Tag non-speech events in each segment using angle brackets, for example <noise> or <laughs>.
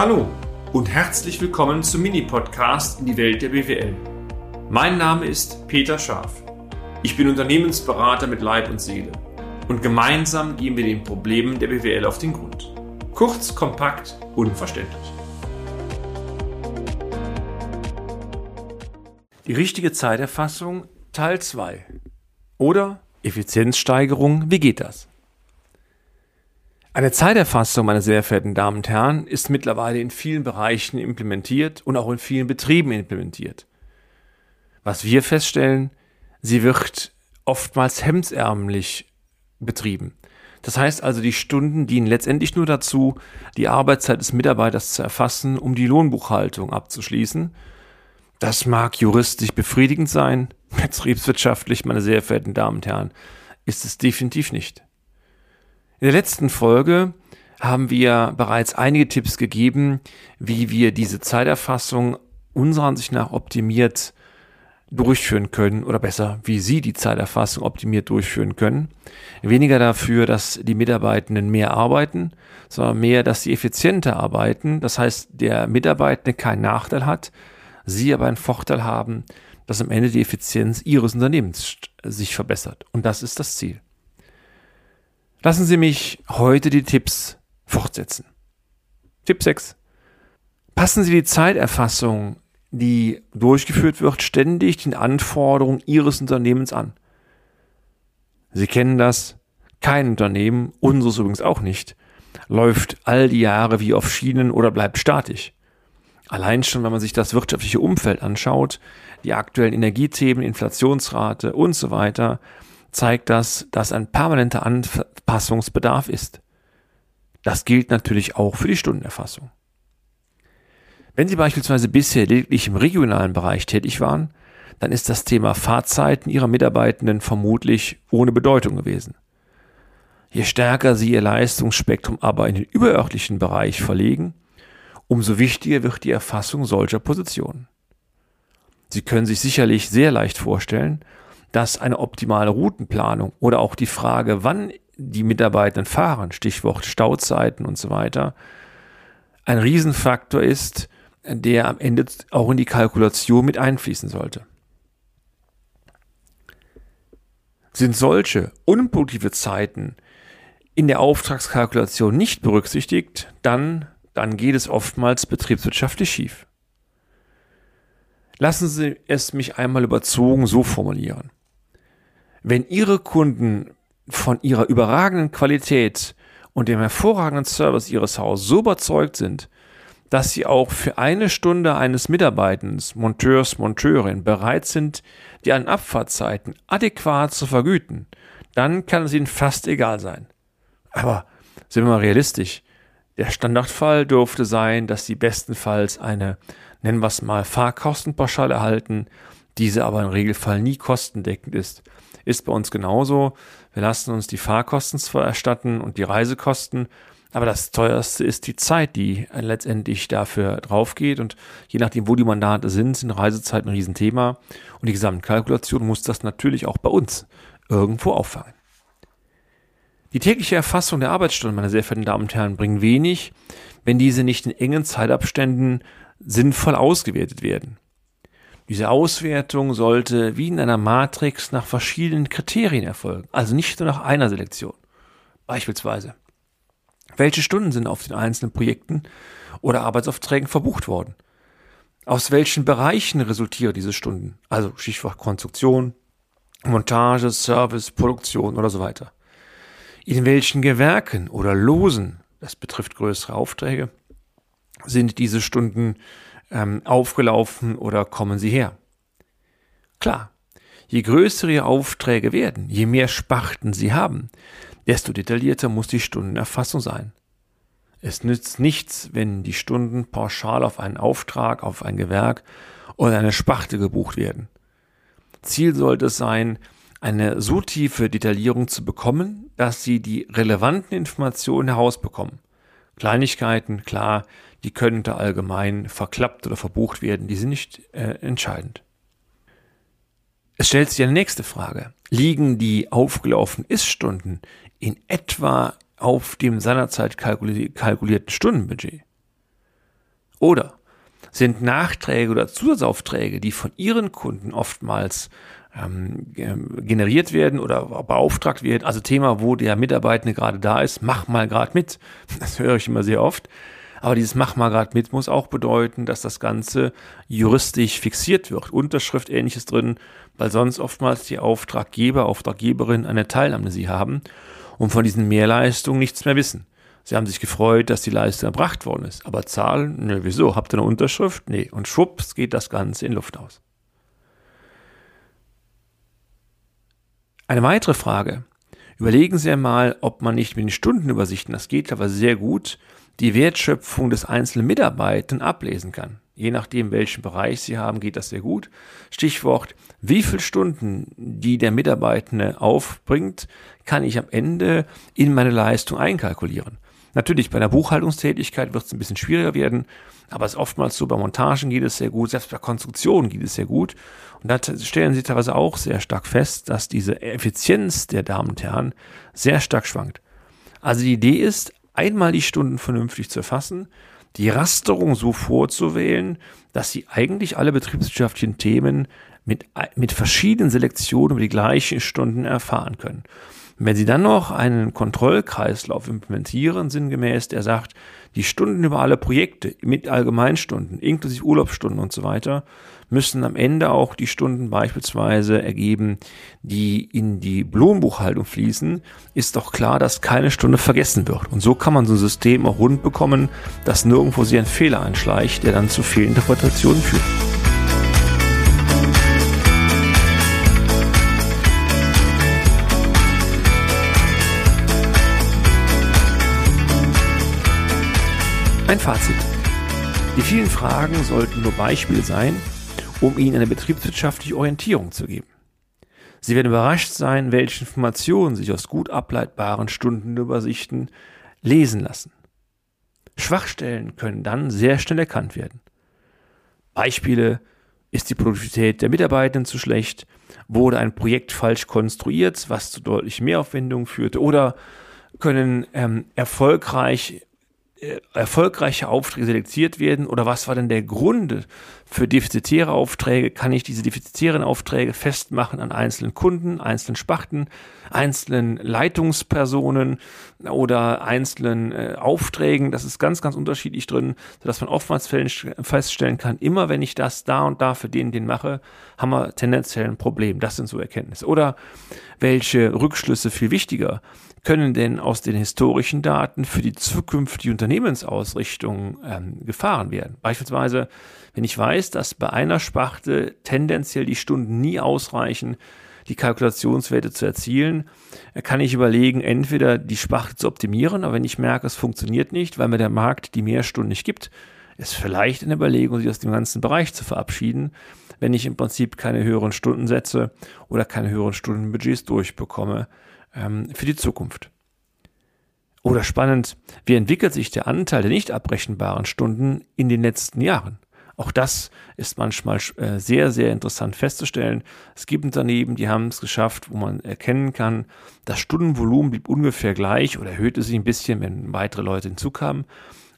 Hallo und herzlich willkommen zum Mini-Podcast in die Welt der BWL. Mein Name ist Peter Scharf. Ich bin Unternehmensberater mit Leib und Seele und gemeinsam gehen wir den Problemen der BWL auf den Grund. Kurz, kompakt, unverständlich. Die richtige Zeiterfassung Teil 2 oder Effizienzsteigerung, wie geht das? Eine Zeiterfassung, meine sehr verehrten Damen und Herren, ist mittlerweile in vielen Bereichen implementiert und auch in vielen Betrieben implementiert. Was wir feststellen, sie wird oftmals hemdsärmlich betrieben. Das heißt also, die Stunden dienen letztendlich nur dazu, die Arbeitszeit des Mitarbeiters zu erfassen, um die Lohnbuchhaltung abzuschließen. Das mag juristisch befriedigend sein, betriebswirtschaftlich, meine sehr verehrten Damen und Herren, ist es definitiv nicht. In der letzten Folge haben wir bereits einige Tipps gegeben, wie wir diese Zeiterfassung unserer Ansicht nach optimiert durchführen können oder besser, wie Sie die Zeiterfassung optimiert durchführen können. Weniger dafür, dass die Mitarbeitenden mehr arbeiten, sondern mehr, dass sie effizienter arbeiten. Das heißt, der Mitarbeitende keinen Nachteil hat, Sie aber einen Vorteil haben, dass am Ende die Effizienz Ihres Unternehmens sich verbessert. Und das ist das Ziel. Lassen Sie mich heute die Tipps fortsetzen. Tipp 6. Passen Sie die Zeiterfassung, die durchgeführt wird, ständig den Anforderungen Ihres Unternehmens an. Sie kennen das. Kein Unternehmen, unseres übrigens auch nicht, läuft all die Jahre wie auf Schienen oder bleibt statisch. Allein schon, wenn man sich das wirtschaftliche Umfeld anschaut, die aktuellen Energiethemen, Inflationsrate und so weiter, zeigt das, dass ein permanenter Anpassungsbedarf ist. Das gilt natürlich auch für die Stundenerfassung. Wenn Sie beispielsweise bisher lediglich im regionalen Bereich tätig waren, dann ist das Thema Fahrzeiten Ihrer Mitarbeitenden vermutlich ohne Bedeutung gewesen. Je stärker Sie Ihr Leistungsspektrum aber in den überörtlichen Bereich verlegen, umso wichtiger wird die Erfassung solcher Positionen. Sie können sich sicherlich sehr leicht vorstellen, dass eine optimale Routenplanung oder auch die Frage, wann die Mitarbeitenden fahren, Stichwort Stauzeiten und so weiter, ein Riesenfaktor ist, der am Ende auch in die Kalkulation mit einfließen sollte. Sind solche unproduktive Zeiten in der Auftragskalkulation nicht berücksichtigt, dann, dann geht es oftmals betriebswirtschaftlich schief. Lassen Sie es mich einmal überzogen so formulieren. Wenn Ihre Kunden von ihrer überragenden Qualität und dem hervorragenden Service Ihres Hauses so überzeugt sind, dass Sie auch für eine Stunde eines Mitarbeitens, Monteurs, Monteurin bereit sind, die an Abfahrtzeiten adäquat zu vergüten, dann kann es Ihnen fast egal sein. Aber sind wir mal realistisch. Der Standardfall dürfte sein, dass Sie bestenfalls eine, nennen wir es mal, Fahrkostenpauschale erhalten, diese aber im Regelfall nie kostendeckend ist. Ist bei uns genauso. Wir lassen uns die Fahrkosten zwar erstatten und die Reisekosten, aber das teuerste ist die Zeit, die letztendlich dafür draufgeht. Und je nachdem, wo die Mandate sind, sind Reisezeiten ein Riesenthema. Und die Gesamtkalkulation muss das natürlich auch bei uns irgendwo auffangen. Die tägliche Erfassung der Arbeitsstunden, meine sehr verehrten Damen und Herren, bringt wenig, wenn diese nicht in engen Zeitabständen sinnvoll ausgewertet werden. Diese Auswertung sollte wie in einer Matrix nach verschiedenen Kriterien erfolgen, also nicht nur nach einer Selektion. Beispielsweise, welche Stunden sind auf den einzelnen Projekten oder Arbeitsaufträgen verbucht worden? Aus welchen Bereichen resultieren diese Stunden? Also Stichwort Konstruktion, Montage, Service, Produktion oder so weiter. In welchen Gewerken oder Losen, das betrifft größere Aufträge, sind diese Stunden ähm, aufgelaufen oder kommen sie her? Klar, je größer ihre Aufträge werden, je mehr Sparten sie haben, desto detaillierter muss die Stundenerfassung sein. Es nützt nichts, wenn die Stunden pauschal auf einen Auftrag, auf ein Gewerk oder eine Sparte gebucht werden. Ziel sollte es sein, eine so tiefe Detaillierung zu bekommen, dass Sie die relevanten Informationen herausbekommen. Kleinigkeiten, klar, die können da allgemein verklappt oder verbucht werden, die sind nicht äh, entscheidend. Es stellt sich eine nächste Frage. Liegen die aufgelaufenen Ist-Stunden in etwa auf dem seinerzeit kalkulierten Stundenbudget? Oder sind Nachträge oder Zusatzaufträge, die von Ihren Kunden oftmals ähm, generiert werden oder beauftragt werden. Also Thema, wo der Mitarbeitende gerade da ist, mach mal gerade mit. Das höre ich immer sehr oft. Aber dieses Mach mal gerade mit muss auch bedeuten, dass das Ganze juristisch fixiert wird. Unterschrift ähnliches drin, weil sonst oftmals die Auftraggeber, Auftraggeberin eine Teilnahme haben und von diesen Mehrleistungen nichts mehr wissen. Sie haben sich gefreut, dass die Leistung erbracht worden ist. Aber Zahlen? Ne, wieso? Habt ihr eine Unterschrift? Nee. Und schwupps geht das Ganze in Luft aus. Eine weitere Frage. Überlegen Sie einmal, ob man nicht mit den Stundenübersichten, das geht aber sehr gut, die Wertschöpfung des einzelnen Mitarbeitern ablesen kann. Je nachdem, welchen Bereich Sie haben, geht das sehr gut. Stichwort, wie viele Stunden, die der Mitarbeitende aufbringt, kann ich am Ende in meine Leistung einkalkulieren. Natürlich, bei der Buchhaltungstätigkeit wird es ein bisschen schwieriger werden, aber es ist oftmals so, bei Montagen geht es sehr gut, selbst bei Konstruktionen geht es sehr gut. Und da stellen Sie teilweise auch sehr stark fest, dass diese Effizienz der Damen und Herren sehr stark schwankt. Also die Idee ist, einmal die Stunden vernünftig zu erfassen, die Rasterung so vorzuwählen, dass Sie eigentlich alle betriebswirtschaftlichen Themen mit, mit verschiedenen Selektionen über die gleichen Stunden erfahren können. Wenn Sie dann noch einen Kontrollkreislauf implementieren, sinngemäß, der sagt, die Stunden über alle Projekte mit Allgemeinstunden, inklusive Urlaubsstunden und so weiter, müssen am Ende auch die Stunden beispielsweise ergeben, die in die Lohnbuchhaltung fließen, ist doch klar, dass keine Stunde vergessen wird. Und so kann man so ein System auch rund bekommen, dass nirgendwo sich ein Fehler einschleicht, der dann zu Fehlinterpretationen führt. Ein Fazit. Die vielen Fragen sollten nur Beispiele sein, um Ihnen eine betriebswirtschaftliche Orientierung zu geben. Sie werden überrascht sein, welche Informationen sich aus gut ableitbaren Stundenübersichten lesen lassen. Schwachstellen können dann sehr schnell erkannt werden. Beispiele ist die Produktivität der Mitarbeitenden zu schlecht, wurde ein Projekt falsch konstruiert, was zu deutlich Mehraufwendungen führte, oder können ähm, erfolgreich äh, erfolgreiche Aufträge selektiert werden oder was war denn der Grund für defizitäre Aufträge? Kann ich diese defizitären Aufträge festmachen an einzelnen Kunden, einzelnen Spachten, einzelnen Leitungspersonen oder einzelnen äh, Aufträgen? Das ist ganz, ganz unterschiedlich drin, sodass man oftmals feststellen kann, immer wenn ich das da und da für den, den mache, haben wir tendenziell ein Problem. Das sind so Erkenntnisse. Oder welche Rückschlüsse viel wichtiger? können denn aus den historischen Daten für die zukünftige Unternehmensausrichtung ähm, gefahren werden? Beispielsweise, wenn ich weiß, dass bei einer Sparte tendenziell die Stunden nie ausreichen, die Kalkulationswerte zu erzielen, äh, kann ich überlegen, entweder die Sparte zu optimieren, aber wenn ich merke, es funktioniert nicht, weil mir der Markt die Mehrstunden nicht gibt, ist vielleicht eine Überlegung, sich aus dem ganzen Bereich zu verabschieden, wenn ich im Prinzip keine höheren Stundensätze oder keine höheren Stundenbudgets durchbekomme, ähm, für die Zukunft. Oder spannend, wie entwickelt sich der Anteil der nicht abbrechenbaren Stunden in den letzten Jahren? Auch das ist manchmal äh, sehr, sehr interessant festzustellen. Es gibt Unternehmen, die haben es geschafft, wo man erkennen kann, das Stundenvolumen blieb ungefähr gleich oder erhöhte sich ein bisschen, wenn weitere Leute hinzukamen.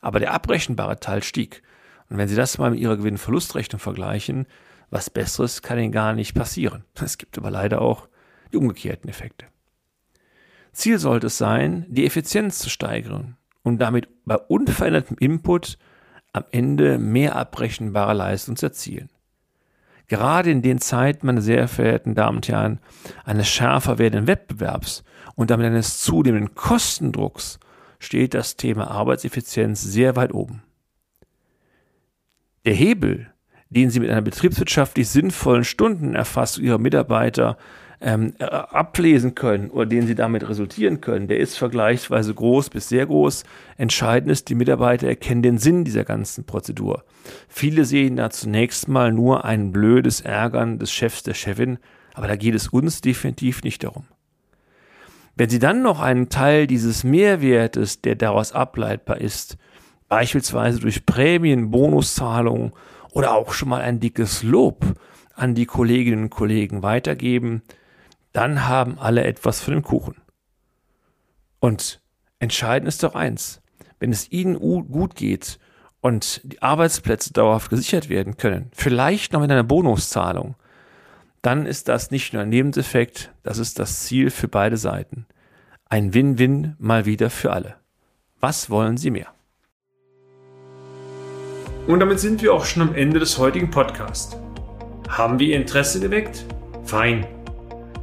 Aber der abbrechenbare Teil stieg. Und wenn Sie das mal mit Ihrer Gewinn-Verlustrechnung vergleichen, was Besseres kann Ihnen gar nicht passieren. <laughs> Es gibt aber leider auch die umgekehrten Effekte. Ziel sollte es sein, die Effizienz zu steigern und damit bei unverändertem Input am Ende mehr abbrechenbare Leistung zu erzielen. Gerade in den Zeiten, meine sehr verehrten Damen und Herren, eines schärfer werdenden Wettbewerbs und damit eines zunehmenden Kostendrucks steht das Thema Arbeitseffizienz sehr weit oben. Der Hebel, den Sie mit einer betriebswirtschaftlich sinnvollen Stundenerfassung Ihrer Mitarbeiter ähm, äh, ablesen können oder den sie damit resultieren können, der ist vergleichsweise groß bis sehr groß. Entscheidend ist, die Mitarbeiter erkennen den Sinn dieser ganzen Prozedur. Viele sehen da zunächst mal nur ein blödes Ärgern des Chefs, der Chefin, aber da geht es uns definitiv nicht darum. Wenn Sie dann noch einen Teil dieses Mehrwertes, der daraus ableitbar ist, beispielsweise durch Prämien, Bonuszahlungen oder auch schon mal ein dickes Lob an die Kolleginnen und Kollegen weitergeben, dann haben alle etwas von dem Kuchen. Und entscheidend ist doch eins, wenn es ihnen gut geht und die Arbeitsplätze dauerhaft gesichert werden können, vielleicht noch mit einer Bonuszahlung, dann ist das nicht nur ein Nebeneffekt, das ist das Ziel für beide Seiten. Ein Win-Win mal wieder für alle. Was wollen Sie mehr? Und damit sind wir auch schon am Ende des heutigen Podcasts. Haben wir Ihr Interesse geweckt? Fein.